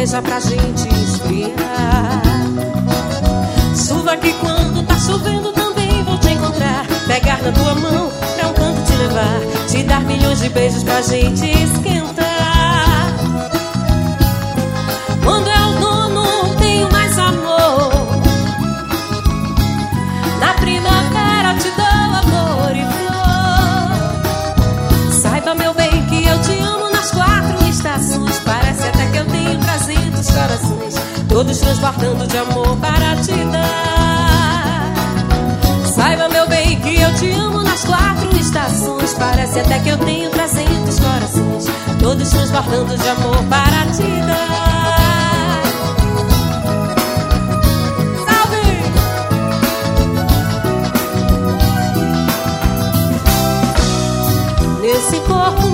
cerveja pra gente esfriar. Chuva que quando tá chovendo também vou te encontrar, pegar na tua mão, pra um canto te levar, te dar milhões de beijos pra gente esquentar. corações, assim. todos transbordando de amor para te dar. Saiba, meu bem, que eu te amo nas quatro estações. Parece até que eu tenho 300 corações, todos transbordando de amor para te dar. Salve! Nesse corpo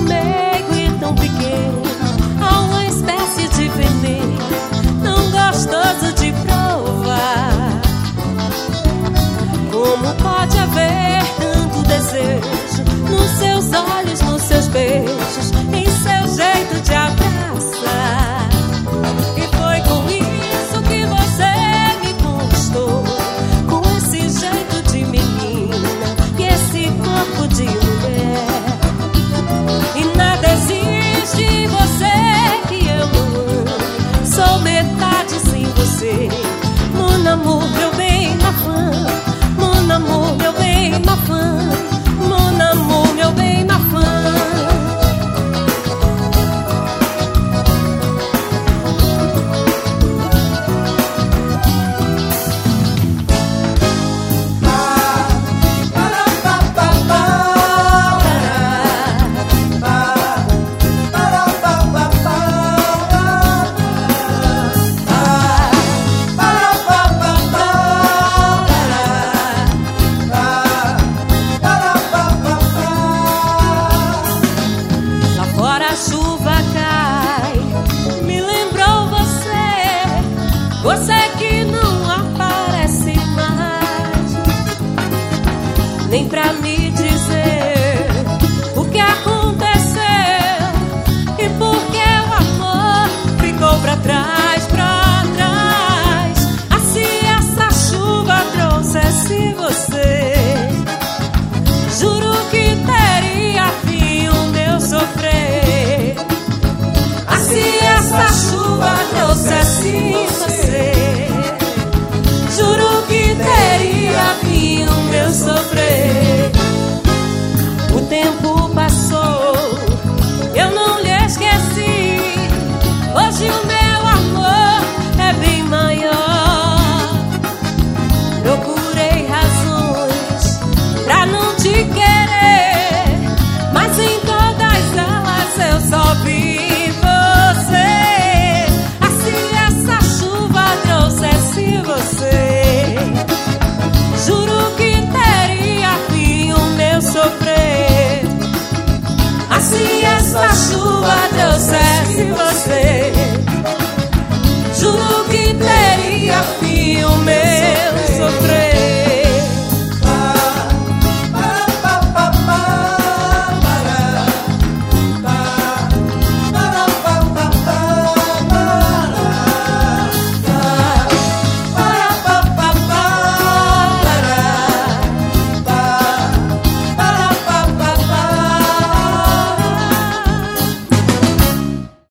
pra me dizer.